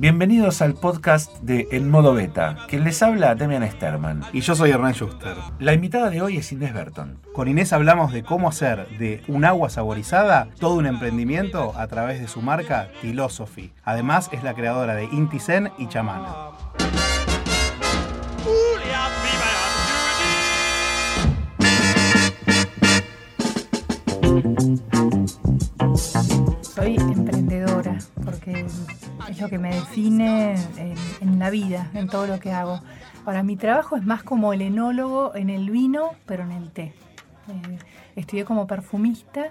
Bienvenidos al podcast de En Modo Beta. Quien les habla, Demian Sterman. Y yo soy Hernán Schuster. La invitada de hoy es Inés Berton. Con Inés hablamos de cómo hacer de un agua saborizada todo un emprendimiento a través de su marca Philosophy. Además, es la creadora de Inti Zen y Chamana. Lo que me define en, la vida, en todo lo que hago. Ahora, mi trabajo es más como el enólogo en el vino, pero en el té. Eh, estudié como perfumista,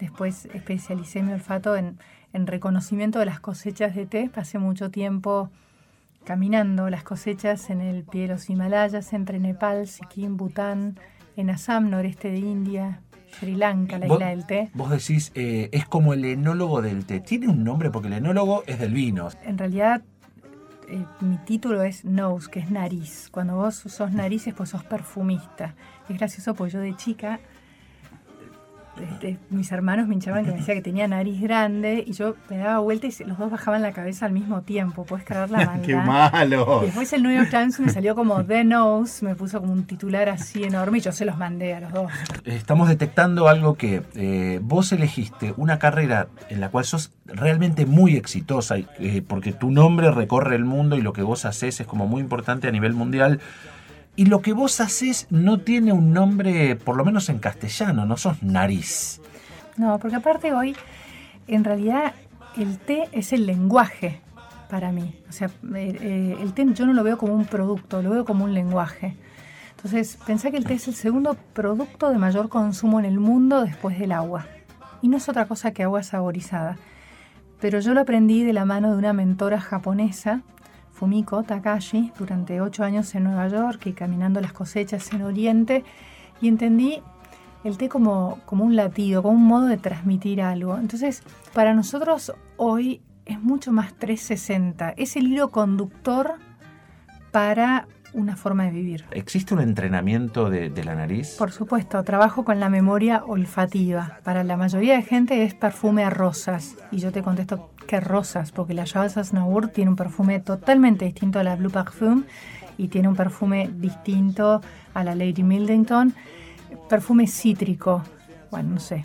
después especialicé mi olfato en, en reconocimiento de las cosechas de té. Pasé mucho tiempo caminando las cosechas en el pie los Himalayas, entre Nepal, Sikkim, Bután, en Assam, noreste de India, Sri Lanka, la isla del té. Vos decís, eh, es como el enólogo del té. Tiene un nombre porque el enólogo es del vino. En realidad, eh, mi título es nose, que es nariz. Cuando vos sos narices, pues sos perfumista. Es gracioso porque yo de chica, este, mis hermanos me hinchaban que me decía que tenía nariz grande y yo me daba vuelta y los dos bajaban la cabeza al mismo tiempo. Puedes creer la maldad. ¡Qué malo! Y después el New York Times me salió como The Nose, me puso como un titular así enorme y yo se los mandé a los dos. Estamos detectando algo que eh, vos elegiste una carrera en la cual sos realmente muy exitosa, eh, porque tu nombre recorre el mundo y lo que vos haces es como muy importante a nivel mundial. Y lo que vos haces no tiene un nombre, por lo menos en castellano, no sos nariz. No, porque aparte hoy, en realidad, el té es el lenguaje para mí. O sea, eh, eh, el té yo no lo veo como un producto, lo veo como un lenguaje. Entonces, pensá que el té es el segundo producto de mayor consumo en el mundo después del agua. Y no es otra cosa que agua saborizada. Pero yo lo aprendí de la mano de una mentora japonesa, Fumiko Takashi, durante ocho años en Nueva York y caminando las cosechas en Oriente. Y entendí el té como, como un latido, como un modo de transmitir algo. Entonces, para nosotros hoy es mucho más 360. Es el hilo conductor para una forma de vivir. ¿Existe un entrenamiento de, de la nariz? Por supuesto, trabajo con la memoria olfativa. Para la mayoría de gente es perfume a rosas. Y yo te contesto que rosas, porque la Java Naur tiene un perfume totalmente distinto a la Blue Parfum y tiene un perfume distinto a la Lady Mildington. Perfume cítrico. Bueno, no sé.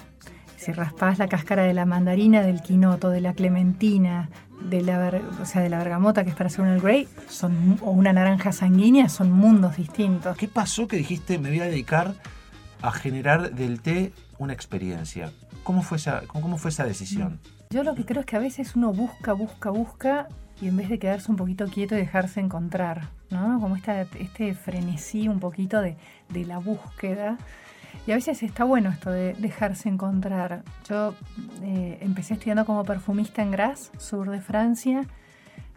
Si raspas la cáscara de la mandarina, del quinoto, de la clementina, de la, o sea, de la bergamota, que es para hacer un Earl Grey, son, o una naranja sanguínea, son mundos distintos. ¿Qué pasó que dijiste me voy a dedicar a generar del té una experiencia? ¿Cómo fue esa, cómo fue esa decisión? Yo lo que creo es que a veces uno busca, busca, busca y en vez de quedarse un poquito quieto y dejarse encontrar, ¿no? Como esta, este frenesí un poquito de, de la búsqueda. Y a veces está bueno esto de dejarse encontrar. Yo eh, empecé estudiando como perfumista en Grasse, sur de Francia.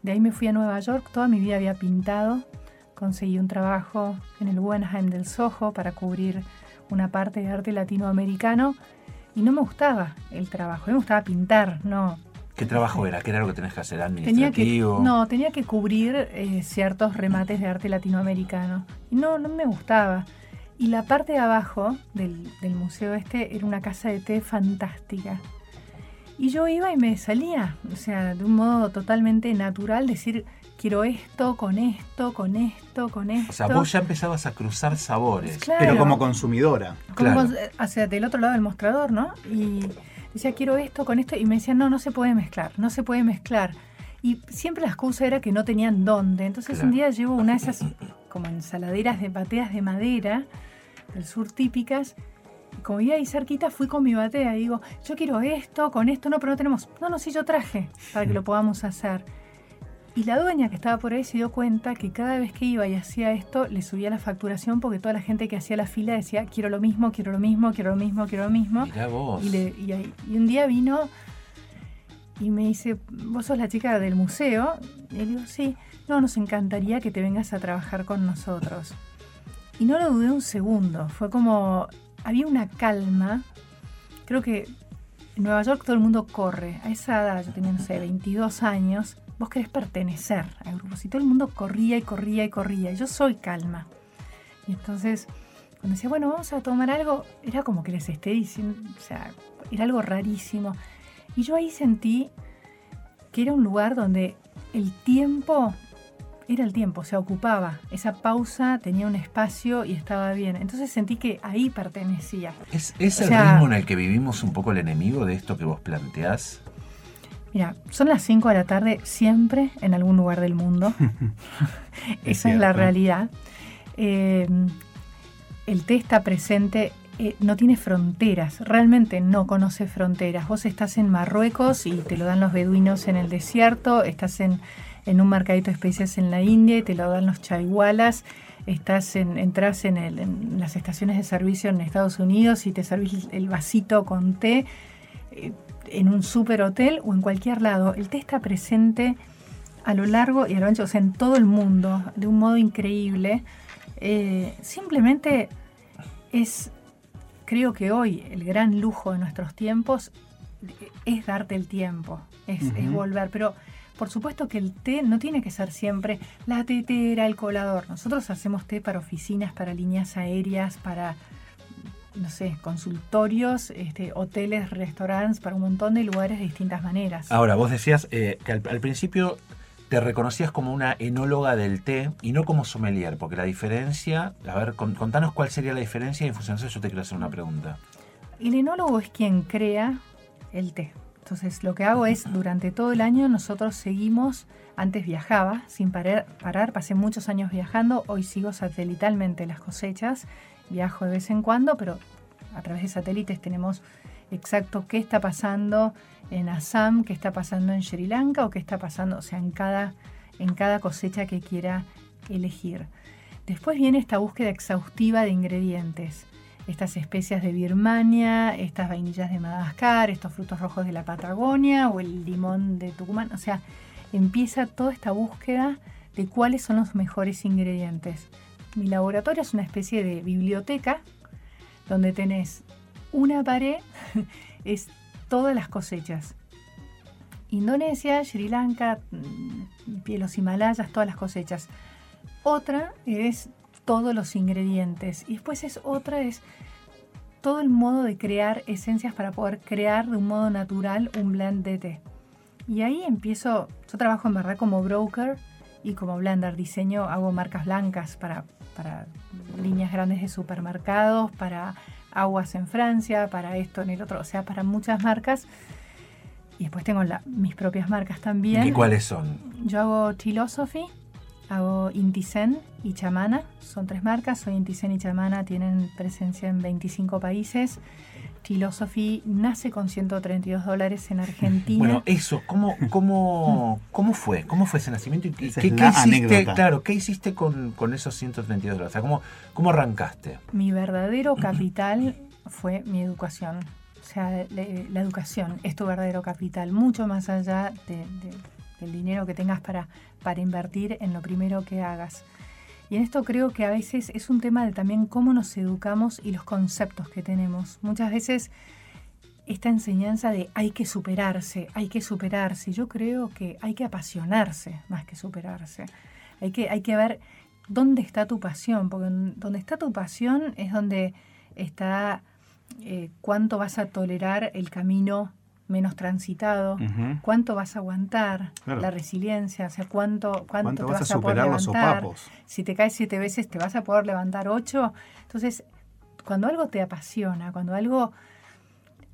De ahí me fui a Nueva York. Toda mi vida había pintado. Conseguí un trabajo en el Guggenheim del Soho para cubrir una parte de arte latinoamericano. Y no me gustaba el trabajo. Me gustaba pintar, no ¿Qué trabajo era? ¿Qué era lo que tenés que hacer? Tenía que, ¿Administrativo? no, tenía que cubrir eh, ciertos remates de arte latinoamericano. Y no, no me gustaba. Y la parte de abajo del, del museo este era una casa de té fantástica. Y yo iba y me salía, o sea, de un modo totalmente natural, decir, quiero esto, con esto, con esto, con esto. O sea, vos ya empezabas a cruzar sabores. Claro. Pero como consumidora. Como Claro. hacia del otro lado del mostrador, ¿no? Y decía, quiero esto con esto. Y me decían, no, no se puede mezclar, no se puede mezclar. Y siempre la excusa era que no tenían dónde. Entonces Claro. un día llevo una de esas como ensaladeras de bateas de madera del sur típicas. Y como iba ahí cerquita, fui con mi batea y digo, yo quiero esto, con esto, no, pero no tenemos. No, no, sí, yo traje para que lo podamos hacer. Y la dueña que estaba por ahí se dio cuenta que cada vez que iba y hacía esto, le subía la facturación porque toda la gente que hacía la fila decía, quiero lo mismo, quiero lo mismo, quiero lo mismo, quiero lo mismo. Mirá vos. Y, le- y y un día vino y me dice, vos sos la chica del museo. Y le digo, sí, no, nos encantaría que te vengas a trabajar con nosotros. Y no lo dudé un segundo, fue como, había una calma. Creo que en Nueva York todo el mundo corre. A esa edad, yo tenía, no sé, 22 años, vos querés pertenecer a grupos. Y todo el mundo corría y corría y corría. Yo soy calma. Y entonces, cuando decía, bueno, vamos a tomar algo, era como que les esté diciendo, o sea, era algo rarísimo. Y yo ahí sentí que era un lugar donde el tiempo era el tiempo, se ocupaba. Esa pausa tenía un espacio y estaba bien. Entonces sentí que ahí pertenecía. ¿Es, es O el sea- ritmo en el que vivimos un poco el enemigo de esto que vos planteás? Mira, son las 5 de la tarde siempre en algún lugar del mundo. Es Esa es la realidad. Eh, el té está presente, eh, no tiene fronteras, realmente no conoce fronteras. Vos estás en Marruecos y te lo dan los beduinos en el desierto, estás en, en un mercadito de especias en la India y te lo dan los chaiwalas, estás en, entras en, el- en las estaciones de servicio en Estados Unidos y te servís el vasito con té eh, en un super hotel o en cualquier lado. El té está presente a lo largo y a lo ancho, o sea, en todo el mundo, de un modo increíble. Eh, simplemente es, creo que hoy, el gran lujo de nuestros tiempos es darte el tiempo, es, es volver. Pero por supuesto que el té no tiene que ser siempre la tetera, el colador. Nosotros hacemos té para oficinas, para líneas aéreas, para no sé, consultorios, este, hoteles, restaurantes, para un montón de lugares de distintas maneras. Ahora, vos decías eh, que al, al principio te reconocías como una enóloga del té y no como sommelier, porque la diferencia, a ver, con- contanos cuál sería la diferencia y en función de eso yo te quiero hacer una pregunta. El enólogo es quien crea el té. Entonces, lo que hago es, durante todo el año, nosotros seguimos, antes viajaba sin parar, parar, pasé muchos años viajando, hoy sigo satelitalmente las cosechas, viajo de vez en cuando, pero a través de satélites tenemos exacto qué está pasando en Assam, qué está pasando en Sri Lanka o qué está pasando, o sea, en cada, en cada cosecha que quiera elegir. Después viene esta búsqueda exhaustiva de ingredientes estas especias de Birmania, estas vainillas de Madagascar, estos frutos rojos de la Patagonia o el limón de Tucumán. O sea, empieza toda esta búsqueda de cuáles son los mejores ingredientes. Mi laboratorio es una especie de biblioteca donde tenés una pared, es todas las cosechas. Indonesia, Sri Lanka, mm, los Himalayas, todas las cosechas. Otra es todos los ingredientes. Y después es otra, es todo el modo de crear esencias para poder crear de un modo natural un blend de té. Y ahí empiezo, yo trabajo en verdad como broker y como blender, diseño, hago marcas blancas para, para líneas grandes de supermercados, para aguas en Francia, para esto en el otro, o sea, para muchas marcas. Y después tengo la- mis propias marcas también. ¿Y cuáles son? Yo hago Philosophy, hago Intisen y Chamana. Son tres marcas. Soy Intisen y Chamana tienen presencia en 25 países. Philosophy nace con 132 dólares en Argentina. Bueno, eso, ¿cómo, cómo, cómo fue? ¿Cómo fue ese nacimiento? ¿Y Esa qué, es qué la hiciste? Claro, ¿qué hiciste con, con esos 132 dólares? O sea, ¿cómo, ¿cómo arrancaste? Mi verdadero capital fue mi educación. O sea, le- la educación es tu verdadero capital, mucho más allá de- de- del dinero que tengas para, para invertir en lo primero que hagas. Y en esto creo que a veces es un tema de también cómo nos educamos y los conceptos que tenemos. Muchas veces esta enseñanza de hay que superarse, hay que superarse. Yo creo que hay que apasionarse más que superarse. Hay que, hay que ver dónde está tu pasión, porque donde está tu pasión es donde está eh, cuánto vas a tolerar el camino menos transitado, cuánto vas a aguantar, Claro. la resiliencia, o sea, cuánto, cuánto, ¿Cuánto te vas vas a poder superar los levantar. sopapos? Si te caes siete veces, te vas a poder levantar ocho. Entonces, cuando algo te apasiona, cuando algo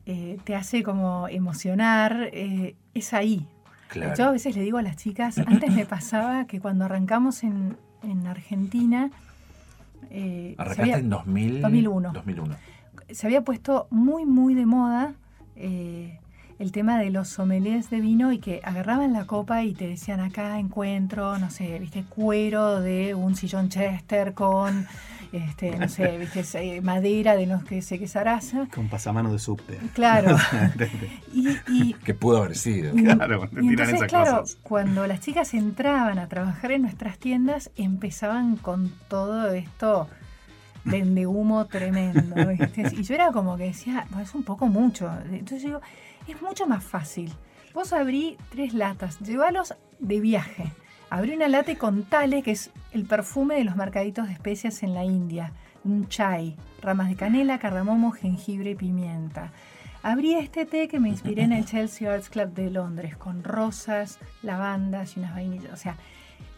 eh, te hace como emocionar, eh, es ahí. Claro. Yo a veces le digo a las chicas, antes me pasaba que cuando arrancamos en, en Argentina, eh, Arrancaste había- en 2000, 2001. 2001. se había puesto muy, muy de moda eh, el tema de los sommeliers de vino y que agarraban la copa y te decían acá encuentro, no sé, viste, cuero de un sillón Chester con, este, no sé, viste, madera de no que sé qué zaraza. Con pasamano de subte. Claro. Y, y- Que pudo haber sido. y- Claro, te y tiran entonces, esas claro, cosas. cuando las chicas entraban a trabajar en nuestras tiendas, empezaban con todo esto vende humo tremendo. ¿viste? Y yo era como que decía, "Bueno, es un poco mucho. Entonces yo digo, es mucho más fácil. Vos abrí tres latas, llévalos de viaje. Abrí una lata y contale que es el perfume de los mercaditos de especias en la India. Un chai, ramas de canela, cardamomo, jengibre y pimienta. abrí este té que me inspiré en el Chelsea Arts Club de Londres, con rosas, lavandas y unas vainillas. O sea,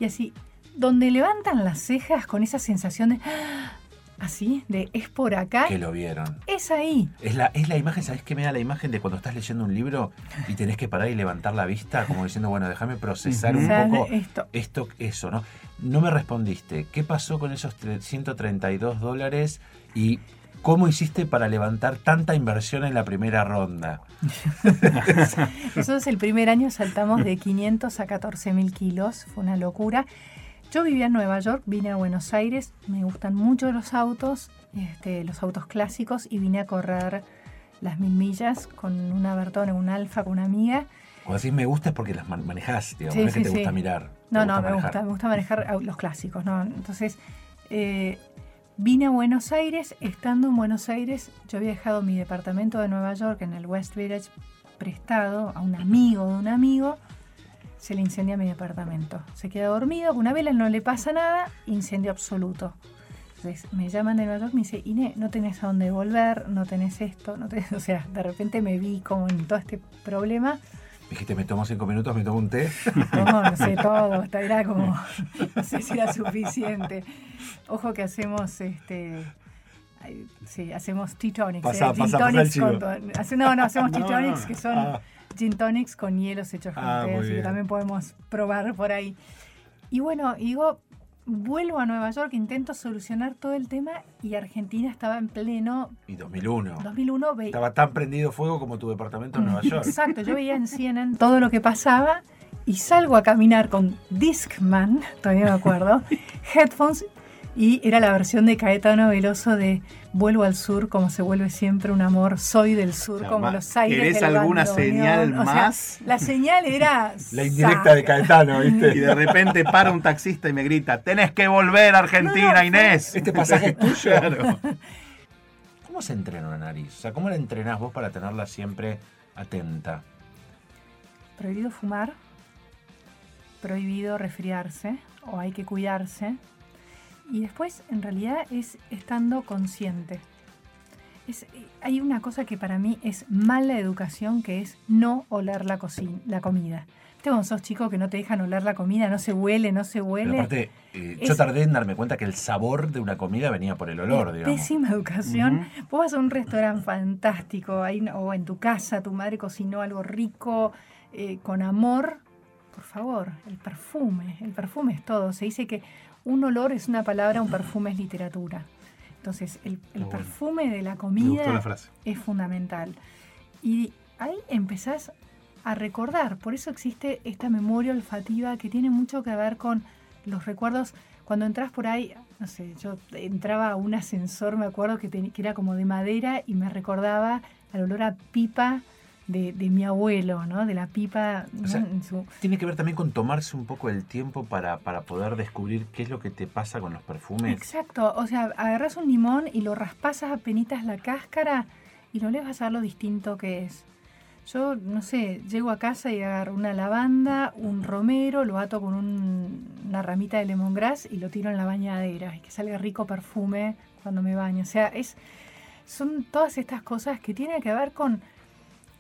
y así, donde levantan las cejas con esa sensación de. ¡ah! Así, de es por acá. Que lo vieron. Es ahí. Es la, es la imagen, ¿sabes qué me da la imagen de cuando estás leyendo un libro y tenés que parar y levantar la vista, como diciendo, bueno, déjame procesar un poco esto. esto, eso, ¿no? No me respondiste. ¿Qué pasó con esos tre- 132 dólares y cómo hiciste para levantar tanta inversión en la primera ronda? Nosotros el primer año saltamos de 500 a 14 mil kilos, fue una locura. Yo vivía en Nueva York, vine a Buenos Aires, me gustan mucho los autos, este, los autos clásicos, y vine a correr las mil millas con una Bertone, un Alfa, con una amiga. Cuando decís me gusta es porque las man- manejás, digamos, Sí, no es que sí, te sí. gusta mirar. No, te no, me manejar. gusta, me gusta manejar los clásicos, ¿no? Entonces, eh, vine a Buenos Aires, estando en Buenos Aires, yo había dejado mi departamento de Nueva York en el West Village prestado a un amigo de un amigo, se le incendia mi departamento. Se queda dormido, con una vela no le pasa nada, incendio absoluto. Entonces me llaman de Nueva York y me dice, Inés, no tenés a dónde volver, no tenés esto, no tenés... O sea, de repente me vi como en todo este problema. Dijiste, me tomo cinco minutos, me tomo un té. Tomo, no sé, todo, hasta era como, no sé si era suficiente. Ojo que hacemos, este, sí, hacemos tea tonics. Pasá, eh, el chivo. con to- hace- no, no, hacemos tea No, tonics no. que son Ah. Gin tonics con hielos hechos con Ah, té, así que también podemos probar por ahí. Y bueno, digo, vuelvo a Nueva York, intento solucionar todo el tema y Argentina estaba en pleno Y 2001. 2001. ve- Estaba tan prendido fuego como tu departamento en Nueva York. Exacto, yo veía en CNN todo lo que pasaba y salgo a caminar con Discman, todavía me acuerdo, headphones y era la versión de Caetano Veloso de Vuelvo al sur como se vuelve siempre un amor, soy del sur sea, como los aires ¿querés del alguna bandoneón. señal O sea, más? la señal era La indirecta de. Caetano, Y ¿viste? de repente para un taxista y me grita, tenés que volver a Argentina, No, no, Inés. Este pasaje es tuyo. Claro. ¿Cómo se entrena una nariz? O sea, ¿cómo la entrenás vos para tenerla siempre atenta? Prohibido fumar, prohibido resfriarse o hay que cuidarse. Y después, en realidad, es estando consciente. Es, hay una cosa que para mí es mala educación, que es no oler la, cocina, la comida. ¿Viste cuando sos chico que no te dejan oler la comida? No se huele, no se Pero huele. aparte, eh, yo tardé en darme cuenta que el sabor de una comida venía por el olor, digamos. Pésima educación. Vos vas a un restaurante fantástico, ahí, o en tu casa, tu madre cocinó algo rico, eh, con amor. Por favor, el perfume. El perfume es todo. Se dice que un olor es una palabra, un perfume es literatura. Entonces, el, el bueno. perfume de la comida la es fundamental. Y ahí empezás a recordar. Por eso existe esta memoria olfativa que tiene mucho que ver con los recuerdos. Cuando entras por ahí, no sé, yo entraba a un ascensor, me acuerdo que, ten- que era como de madera y me recordaba al olor a pipa de, de mi abuelo, ¿no? De la pipa su- Tiene que ver también con tomarse un poco el tiempo para, para poder descubrir qué es lo que te pasa con los perfumes. Exacto, o sea, agarras un limón y lo raspasas a penitas la cáscara y no le vas a ver lo distinto que es. Yo, no sé, llego a casa y agarro una lavanda, un romero, lo ato con un- una ramita de lemongrass y lo tiro en la bañadera y que salga rico perfume cuando me baño. O sea, es, son todas estas cosas que tienen que ver con,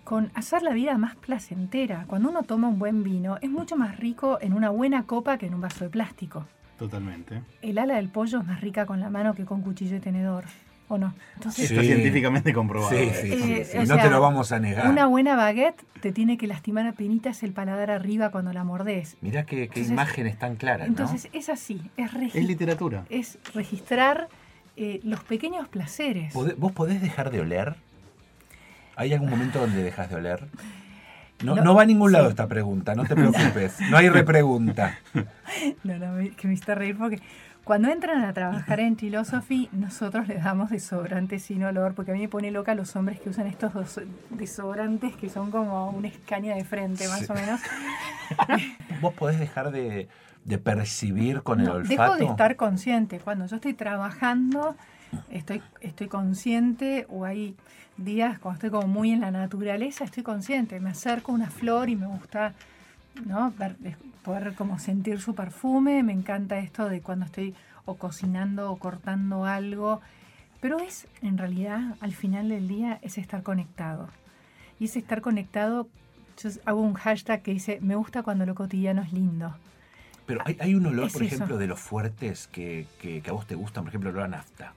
con hacer la vida más placentera. Cuando uno toma un buen vino, es mucho más rico en una buena copa que en un vaso de plástico Totalmente. el ala del pollo es más rica con la mano que con cuchillo y tenedor, ¿o no? Entonces, Está científicamente comprobado. Sí, sí, sí, Eh, sí. o no sea, te lo vamos a negar. una buena baguette te tiene que lastimar a penitas el paladar arriba cuando la mordés. Mirá qué, qué Entonces- imágenes tan claras, Entonces es así, es, Es literatura. es registrar eh, los pequeños placeres. ¿no? ¿Podé- ¿Vos podés dejar de oler? ¿Hay algún momento donde dejas de oler? No, No, no va a ningún lado sí. esta pregunta, no te preocupes. No hay repregunta. No, no, que me hiciste reír porque cuando entran a trabajar en Philosophy, nosotros les damos desodorantes sin olor, porque a mí me pone loca los hombres que usan estos dos- desodorantes que son como una escaña de frente, más Sí. o menos. ¿Vos podés dejar de, de percibir con el olfato? Dejo de estar consciente. Cuando yo estoy trabajando, estoy, estoy consciente o hay días cuando estoy como muy en la naturaleza, estoy consciente. Me acerco a una flor y me gusta ¿no? Ver- poder como sentir su perfume. Me encanta esto de cuando estoy o cocinando o cortando algo. Pero es, en realidad, al final del día, es estar conectado. y es estar conectado. Yo hago un hashtag que dice, me gusta cuando lo cotidiano es lindo. Pero hay, hay un olor, Es por eso. ejemplo, de los fuertes que, que- que a vos te gustan, por ejemplo, el olor a nafta.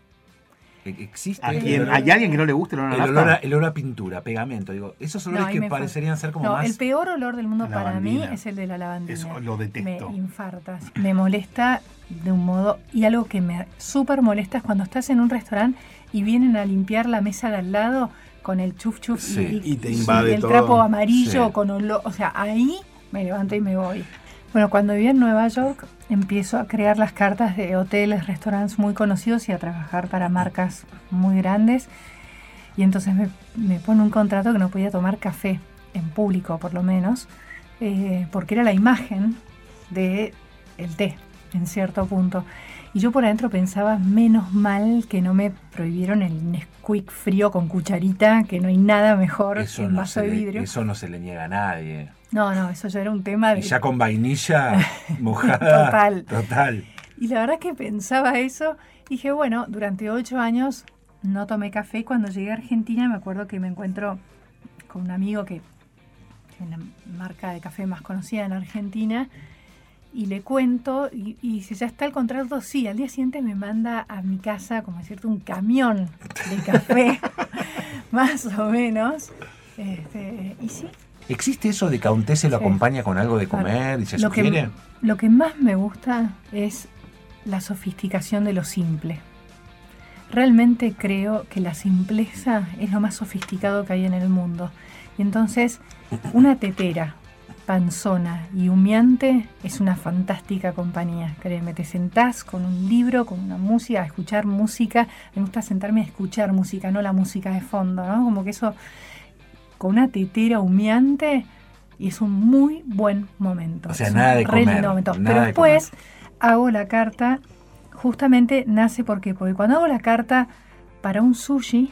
E- ¿Existe? ¿A el quién- olor- ¿Hay alguien que no le guste el olor a el nafta? olor, a, el olor a pintura, pegamento, digo, esos olores ahí que parecerían ser como no, más... el peor olor del mundo para mí es el de la lavandina. Eso lo detesto. Me infartas. Me molesta de un modo. Y algo que me súper molesta es cuando estás en un restaurante y vienen a limpiar la mesa de al lado con el chuf chuf Sí. y, Y te invade el todo. trapo amarillo Sí. con olor. O sea, ahí me levanto y me voy. Bueno, cuando vivía en Nueva York empiezo a crear las cartas de hoteles, restaurantes muy conocidos y a trabajar para marcas muy grandes. Y entonces me, me pone un contrato que no podía tomar café, en público por lo menos, eh, porque era la imagen de el té, en cierto punto. Y yo por adentro pensaba, menos mal que no me prohibieron el Nesquik frío con cucharita, que no hay nada mejor Eso que un no, vaso de le, vidrio. eso no se le niega a nadie. No, no, eso ya era un tema de... Y ya con vainilla mojada. Total. Total. Y la verdad que pensaba eso. Dije, bueno, durante ocho años no tomé café. Cuando llegué a Argentina me acuerdo que me encuentro con un amigo que es la marca de café más conocida en Argentina. Y le cuento, y, y dice, ¿ya está el contrato? Sí, al día siguiente me manda a mi casa, como decirte, un camión de café, más o menos. Este, y sí, ¿Existe eso de que a un té se lo Sí. acompaña con algo de comer y se lo que, sugiere? lo que más me gusta es la sofisticación de lo simple. Realmente creo que la simpleza es lo más sofisticado que hay en el mundo. Y entonces, una tetera, panzona y humeante es una fantástica compañía. Créeme, te sentás con un libro, con una música, a escuchar música. Me gusta sentarme a escuchar música, no la música de fondo, ¿no? Como que eso, con una tetera humeante, y es un muy buen momento. O sea, Es nada de comer, lindo momento. nada Pero de después hago la carta, justamente nace porque, porque cuando hago la carta para un sushi,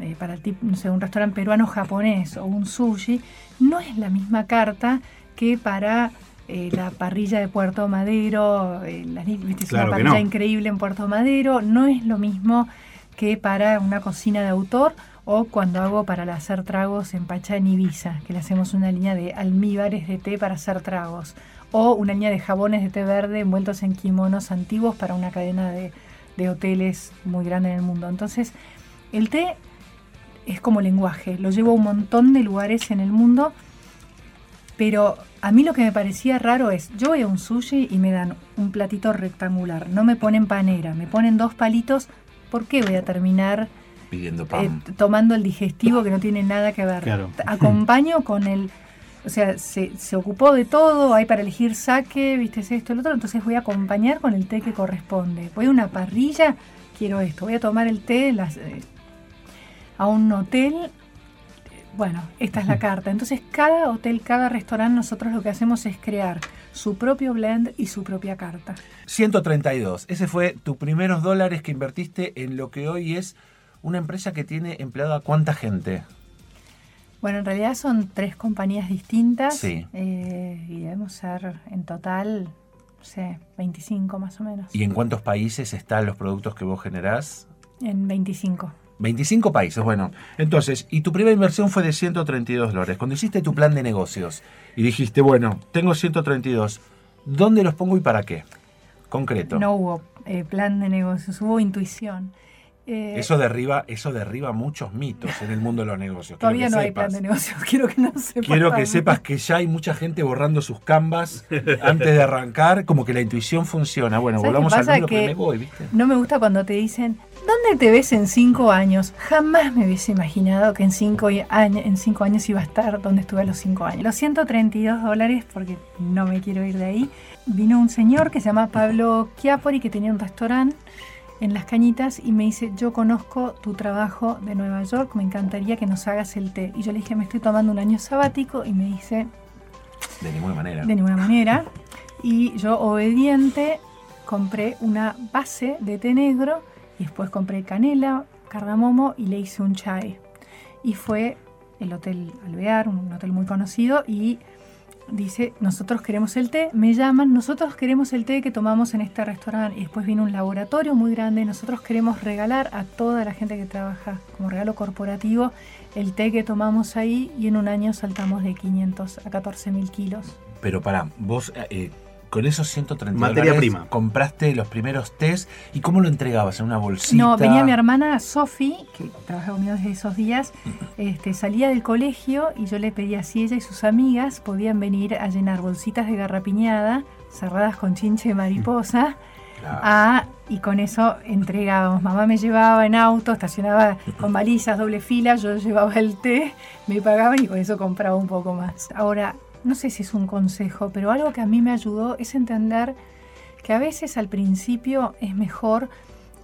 eh, para el tip- no sé, un restaurante peruano japonés o un sushi, no es la misma carta que para eh, la parrilla de Puerto Madero, eh, la- viste, es Claro una parrilla no. increíble en Puerto Madero, no es lo mismo que para una cocina de autor o cuando hago para hacer tragos en Pachá en Ibiza, que le hacemos una línea de almíbares de té para hacer tragos, o una línea de jabones de té verde envueltos en kimonos antiguos para una cadena de, de hoteles muy grande en el mundo. Entonces, el té es como lenguaje, lo llevo a un montón de lugares en el mundo, pero a mí lo que me parecía raro es, yo voy a un sushi y me dan un platito rectangular, no me ponen panera, me ponen dos palitos, ¿por qué voy a terminar Pidiendo eh, pan. tomando el digestivo que no tiene nada que ver? Claro. Acompaño con el... O sea, se, se ocupó de todo, hay para elegir saque, viste es esto, el otro, entonces voy a acompañar con el té que corresponde. Voy a una parrilla, quiero esto, voy a tomar el té las, eh, a un hotel, bueno, esta es la carta. Entonces cada hotel, cada restaurante, nosotros lo que hacemos es crear su propio blend y su propia carta. 132. Ese fue tus primeros dólares que invertiste en lo que hoy es una empresa que tiene empleado a cuánta gente. Bueno, en realidad son tres compañías distintas Sí. eh, y debemos ser en total, no sé, 25 más o menos. ¿Y en cuántos países están los productos que vos generás? En 25. 25 países, bueno. Entonces, y tu primera inversión fue de 132 dólares. Cuando hiciste tu plan de negocios y dijiste, bueno, tengo 132, ¿dónde los pongo y para qué? Concreto. No hubo eh, plan de negocios, hubo intuición. Eh, Eso derriba, eso derriba muchos mitos en el mundo de los negocios. Quiero todavía no hay plan de negocios, quiero que no sepas. Quiero que sepas que ya hay mucha gente borrando sus canvas antes de arrancar, como que la intuición funciona. Bueno, ¿Sabes volvamos al número que Que- me voy, ¿viste? No me gusta cuando te dicen, ¿dónde te ves en cinco años? Jamás me hubiese imaginado que en cinco, años, en cinco años iba a estar donde estuve a los cinco años. Los 132 dólares, porque no me quiero ir de ahí, vino un señor que se llama Pablo Chiapori, que tenía un restaurante en Las Cañitas, y me dice, yo conozco tu trabajo de Nueva York, me encantaría que nos hagas el té. Y yo le dije, me estoy tomando un año sabático, y me dice, De ninguna manera. de ninguna manera. Y yo, obediente, compré una base de té negro y después compré canela, cardamomo y le hice un chai. Y fue el Hotel Alvear, un hotel muy conocido, y dice, nosotros queremos el té, me llaman, nosotros queremos el té que tomamos en este restaurante y después viene un laboratorio muy grande, nosotros queremos regalar a toda la gente que trabaja como regalo corporativo el té que tomamos ahí y en un año saltamos de 500 a 14 mil kilos. Pero para, vos eh, con esos 130 Materia dólares prima. compraste los primeros test y cómo lo entregabas en una bolsita. No, venía mi hermana Sofi, que trabaja conmigo desde esos días, este, salía del colegio y yo le pedía si ella y sus amigas podían venir a llenar bolsitas de garrapiñada cerradas con chinche de mariposa. Claro. a- y con eso entregábamos. Mamá me llevaba en auto, estacionaba con balizas, doble fila, yo llevaba el té, me pagaban y con eso compraba un poco más. Ahora, no sé si es un consejo, pero algo que a mí me ayudó es entender que a veces al principio es mejor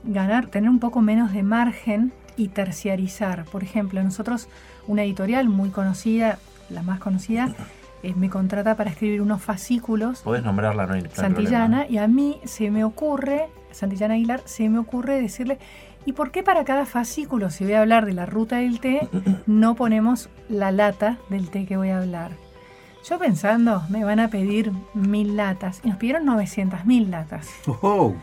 ganar, tener un poco menos de margen y terciarizar. Por ejemplo, nosotros, una editorial muy conocida, la más conocida, eh, me contrata para escribir unos fascículos Podés nombrarla, no hay, no hay Santillana problema. y a mí se me ocurre, Santillana Aguilar, se me ocurre decirle, ¿y por qué para cada fascículo, si voy a hablar de la ruta del té, no ponemos la lata del té que voy a hablar? Yo pensando, me van a pedir mil latas, y nos pidieron 900 mil latas. Oh,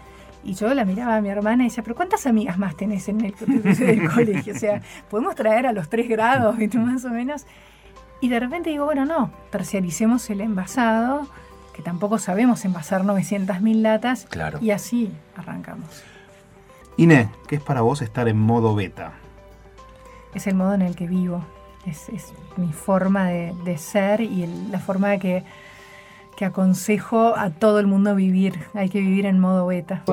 Y yo la miraba a mi hermana y decía, pero ¿cuántas amigas más tenés en el, colegio? O sea, ¿podemos traer a los tres grados, más o menos? Y de repente digo, bueno, no, terciaricemos el envasado, que tampoco sabemos envasar 900.000 latas, Claro. y así arrancamos. Inés, ¿qué es para vos estar en modo beta? Es el modo en el que vivo, es, mi forma de, ser y la forma que, que aconsejo a todo el mundo vivir. Hay que vivir en modo beta.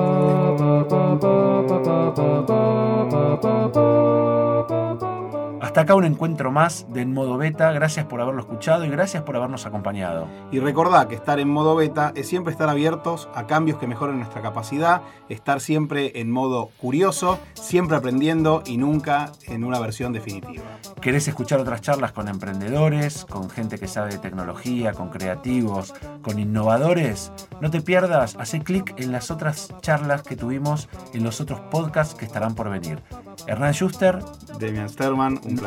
Hasta acá un encuentro más de En Modo Beta. Gracias por haberlo escuchado y gracias por habernos acompañado. Y recordá que estar en modo beta es siempre estar abiertos a cambios que mejoren nuestra capacidad, estar siempre en modo curioso, siempre aprendiendo y nunca en una versión definitiva. ¿Querés escuchar otras charlas con emprendedores, con gente que sabe de tecnología, con creativos, con innovadores? No te pierdas, hace clic en las otras charlas que tuvimos en los otros podcasts que estarán por venir. Hernán Schuster, Demian Sterman, un